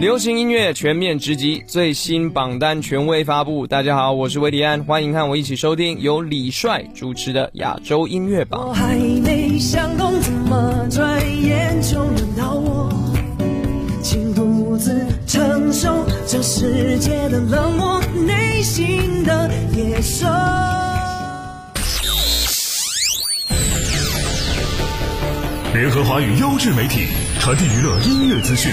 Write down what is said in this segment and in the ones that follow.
流行音乐全面直击，最新榜单权威发布。大家好，我是维迪安，欢迎和我一起收听由李帅主持的亚洲音乐榜。我还没想通，怎么转眼就轮到我，请独自承受这世界的冷漠，内心的野兽。联合华语优质媒体，传递娱乐音乐资讯，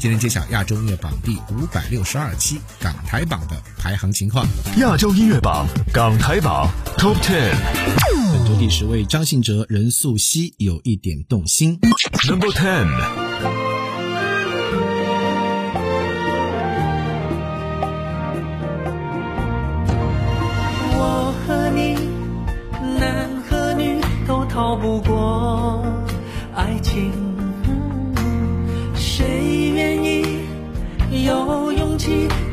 今天揭晓亚洲音乐榜第五百六十二期港台榜的排行情况。亚洲音乐榜港台榜 Top Ten，本周第十位张信哲、任素汐有一点动心。Number Ten。我和你，男和女都逃不过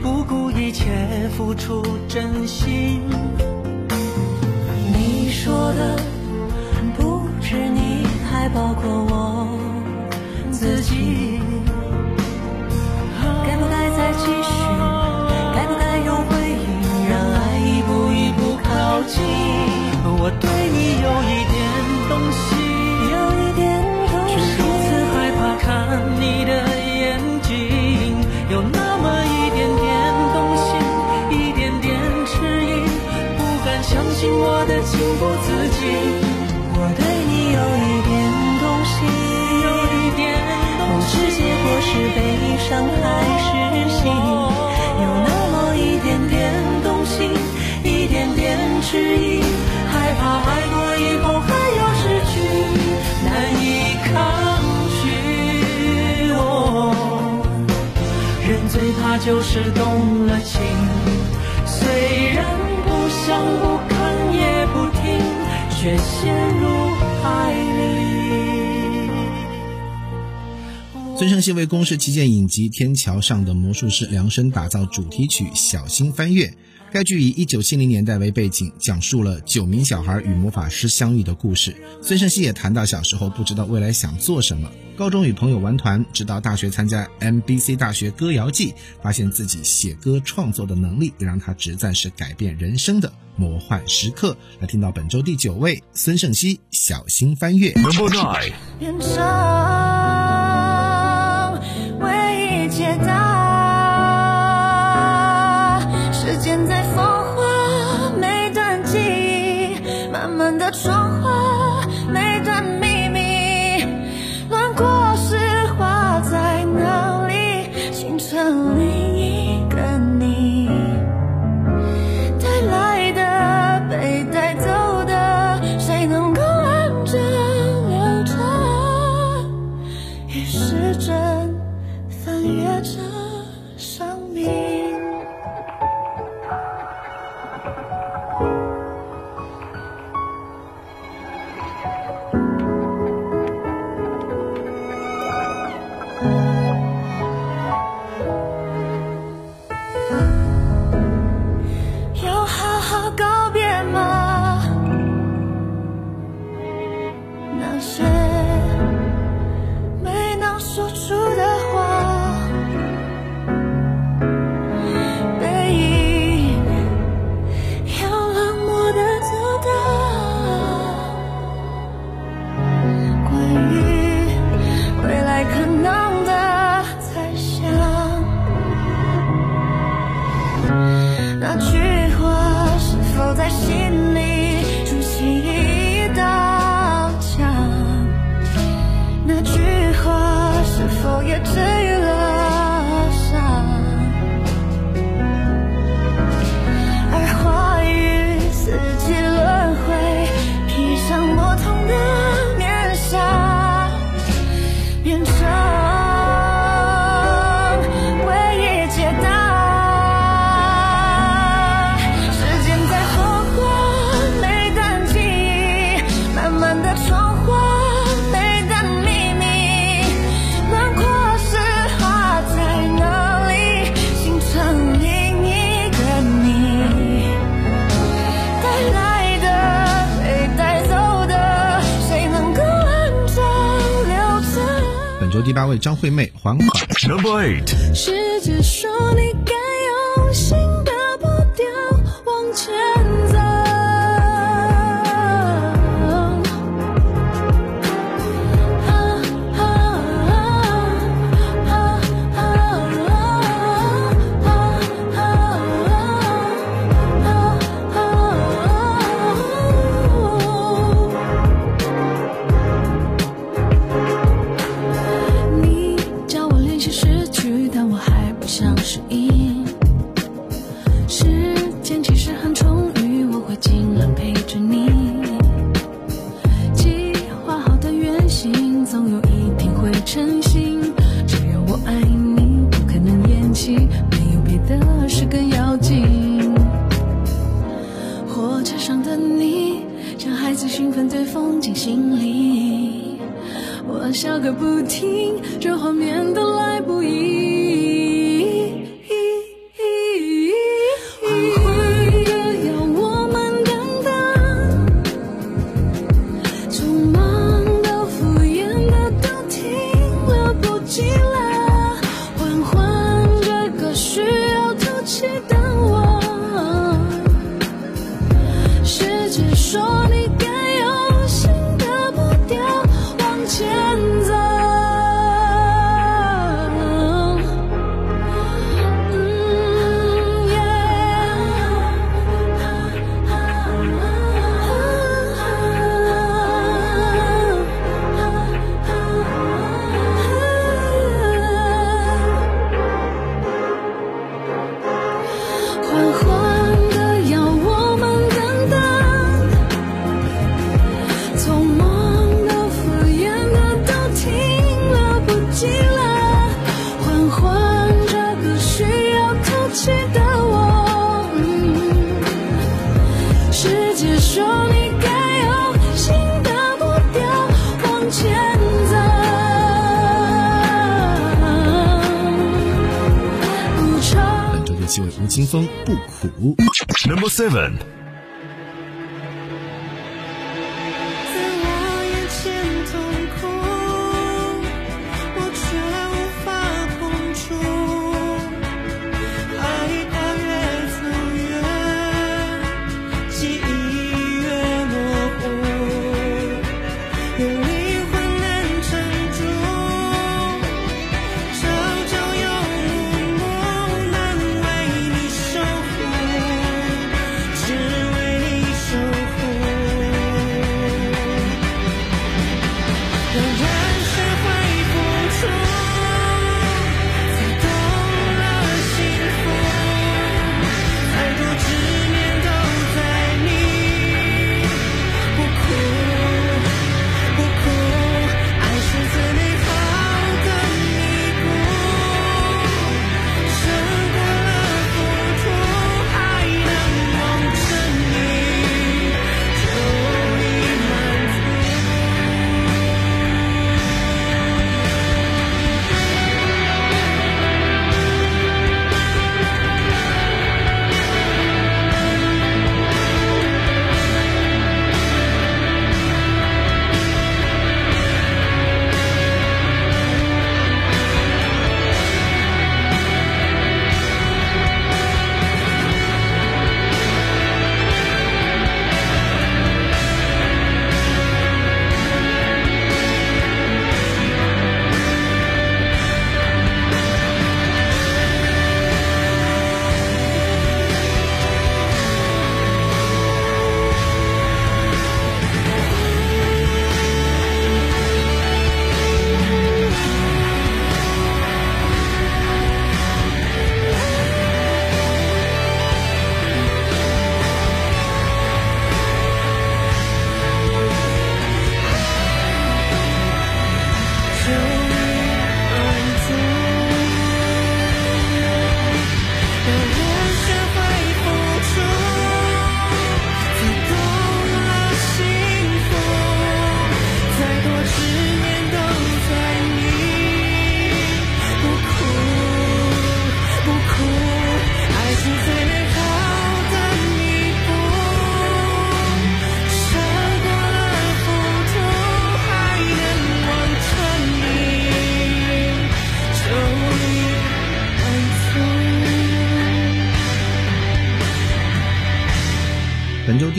不顾一切付出真心？你说的不自禁。我对你有一点动心，有一点动心，不知结果是悲伤还是喜，有那么一点点动心，一点点迟疑，害怕爱过以后还要失去，难以抗拒。哦，人最怕就是动了情，虽然不想不，却陷入爱里。孙盛希为公式旗舰影集《天桥上的魔术师》量身打造主题曲《小心翻越》。该剧以1970年代为背景，讲述了九名小孩与魔法师相遇的故事。孙盛希也谈到小时候不知道未来想做什么，高中与朋友玩团，直到大学参加 MBC 大学歌谣季，发现自己写歌创作的能力，也让他直赞是改变人生的魔幻时刻。来听到本周第九位，孙盛熙《小心翻阅》。Number Nine。picture 本周第八位张惠妹还款。没有别的事更要紧。火车上的你，像孩子兴奋对风景心里，我笑个不停，这画面都来不及。不苦 number seven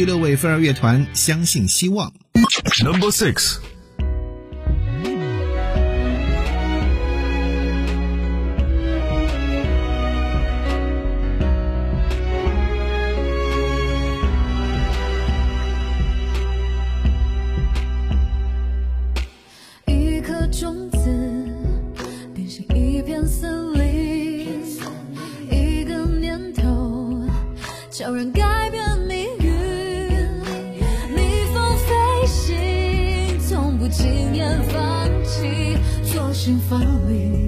六位飞儿乐团相信希望。Number six。心分离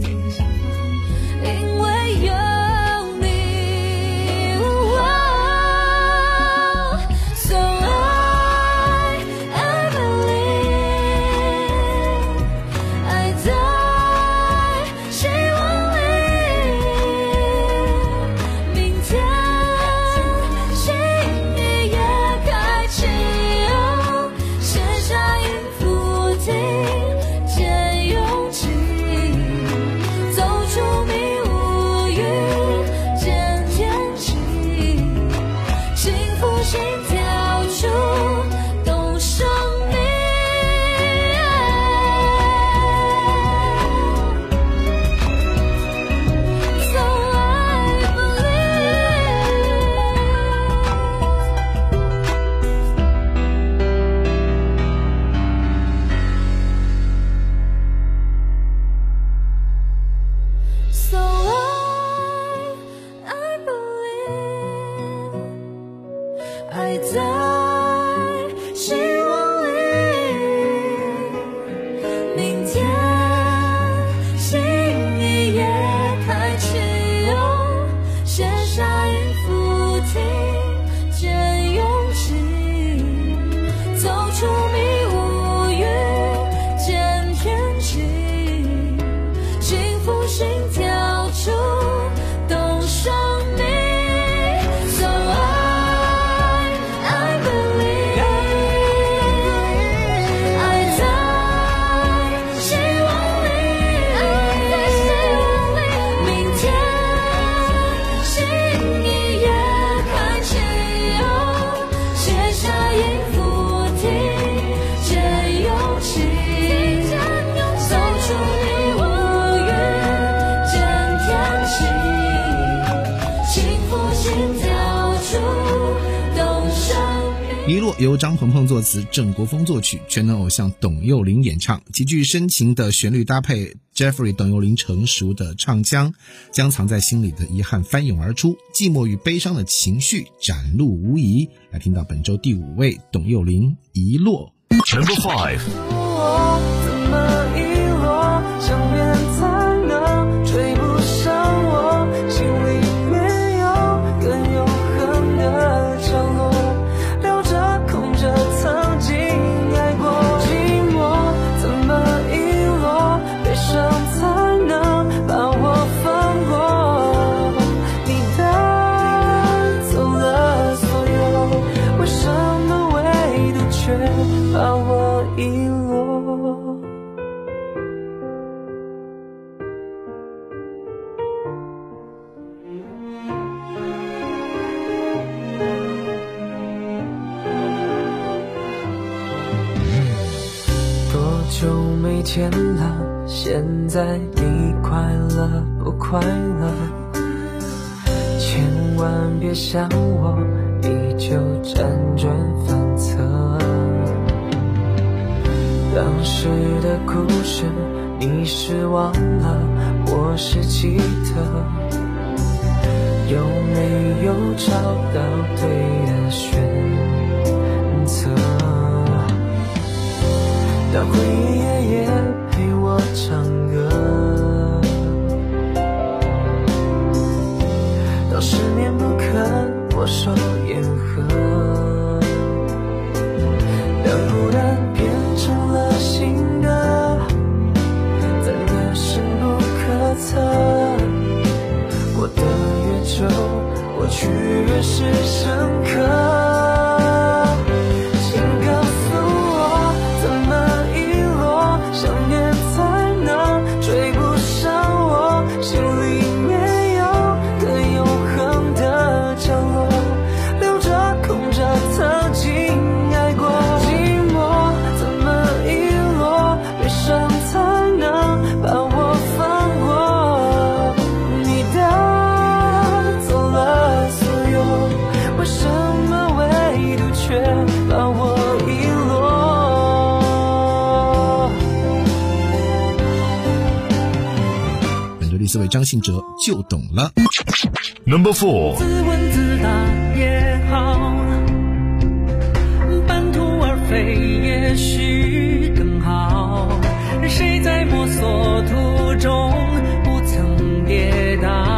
遗落由张鹏鹏作词郑国锋作曲全能偶像董又霖演唱极具深情的旋律搭配 jeffrey 董又霖成熟的唱腔将藏在心里的遗憾翻涌而出寂寞与悲伤的情绪展露无遗来听到本周第五位董又霖遗落。全部 five 我怎么变了，现在你快乐不快乐？千万别想我，依旧辗转反侧。当时的故事，你是忘了，我是记得。有没有找到对的？选。张信哲就懂了。Number four，自问自答也好，半途而废也许更好。谁在摸索途中不曾跌倒？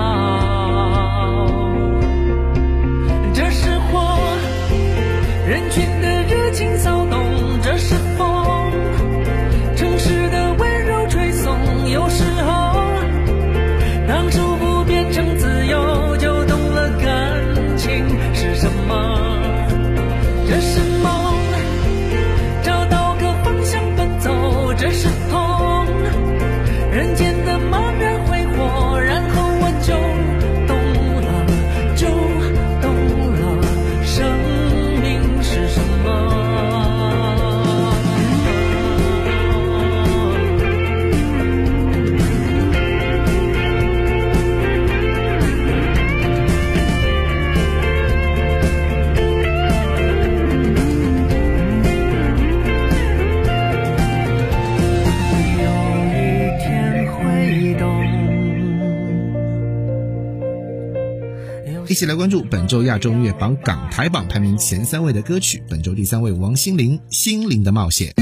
一起来关注本周亚洲音乐榜港台榜排名前三位的歌曲。本周第三位，王心凌《心灵的冒险》。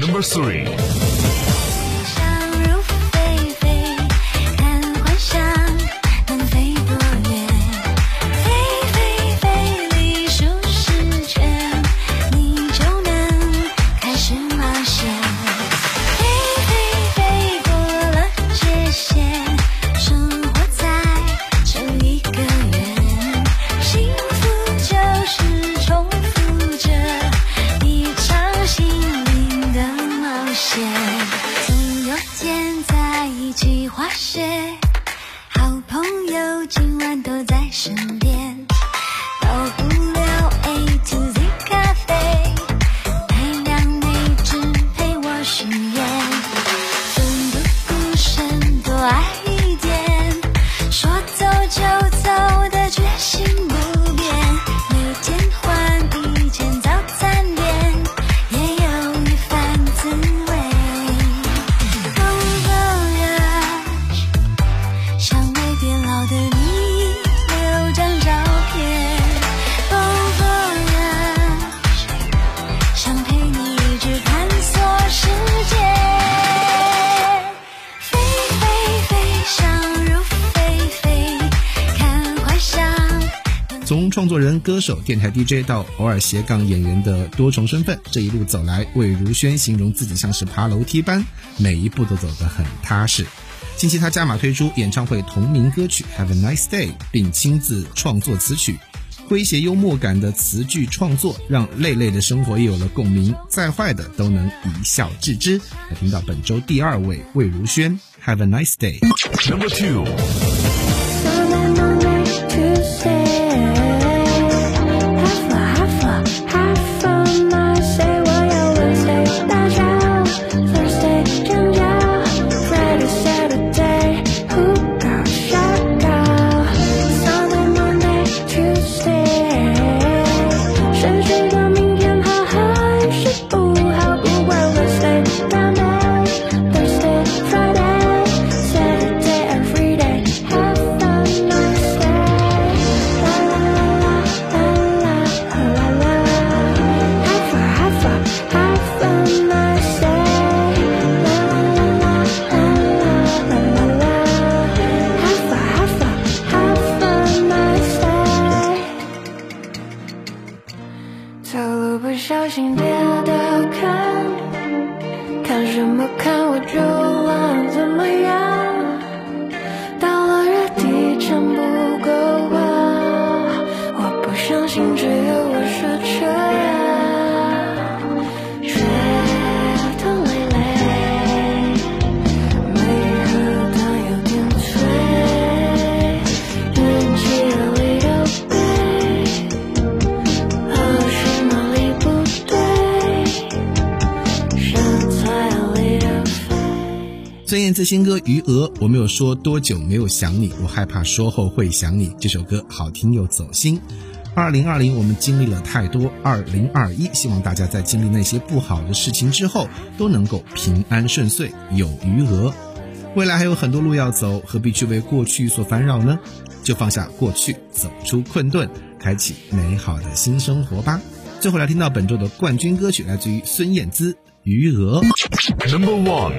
Number three，些，好朋友今晚都在身边，从创作人、歌手、电台 DJ 到偶尔斜杠演员的多重身份，这一路走来，魏如萱形容自己像是爬楼梯般，每一步都走得很踏实。近期他加码推出演唱会同名歌曲《Have a Nice Day》，并亲自创作词曲，诙谐幽默感的词句创作，让累累的生活也有了共鸣，再坏的都能一笑置之。来听到本周第二位魏如萱，《Have a Nice Day》。Number two，我不相信只有我是这样，觉得累累，没喝汤有点醉，运气里都背，和是哪里不对，身材里的肥。孙燕姿新歌《余额》，我没有说多久没有想你，我害怕说后会想你。这首歌好听又走心。二零二零我们经历了太多，二零二一希望大家在经历那些不好的事情之后，都能够平安顺遂，有余额。未来还有很多路要走，何必去为过去所烦扰呢？就放下过去，走出困顿，开启美好的新生活吧。最后来听到本周的冠军歌曲，来自于孙燕姿《余额》。Number one，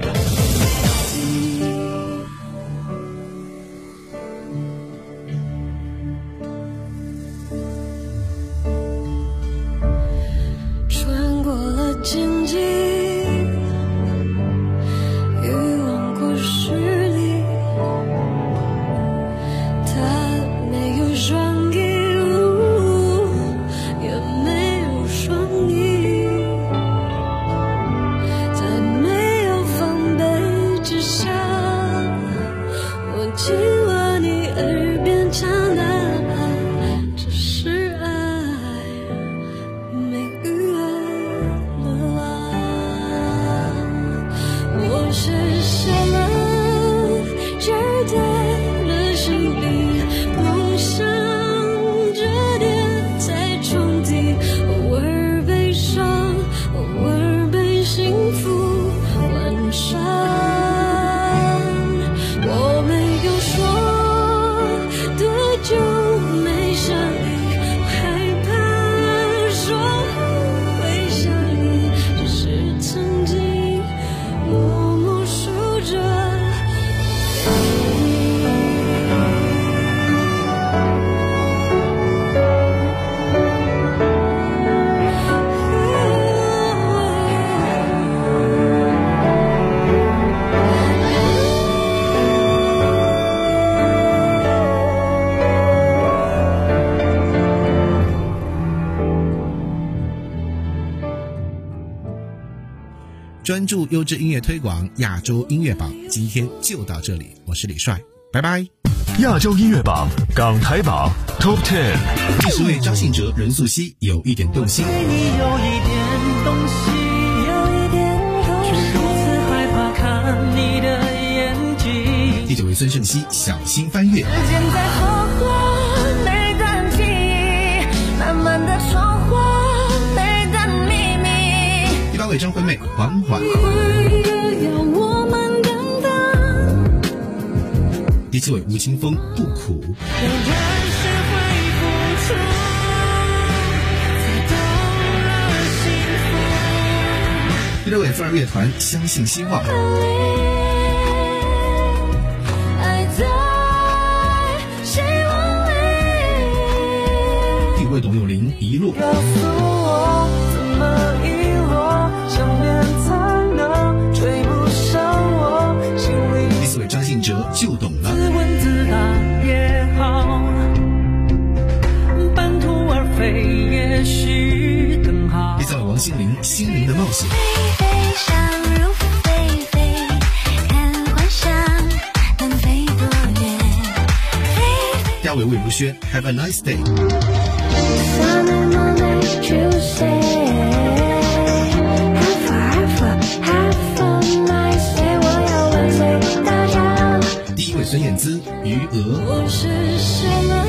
专注优质音乐推广，亚洲音乐榜，今天就到这里。我是李帅，拜拜。亚洲音乐榜港台榜 Top Ten。第十位张信哲、任素汐有一点动心。对你有一点动心，有一点却如此害怕看你的眼睛。第九位孙盛熙小心翻阅。时间在密。第八位张惠妹缓缓。第七位吴青峰不苦。第六位飞儿乐团相信希望。爱在希望里。第五位董又霖一路。哲就懂了。自问自答也好，半途而废也许更好王心凌心灵的冒险。飞飞想入非非，看幻想能飞多远？飞第二位魏如萱 Have a nice day。余额。我是什么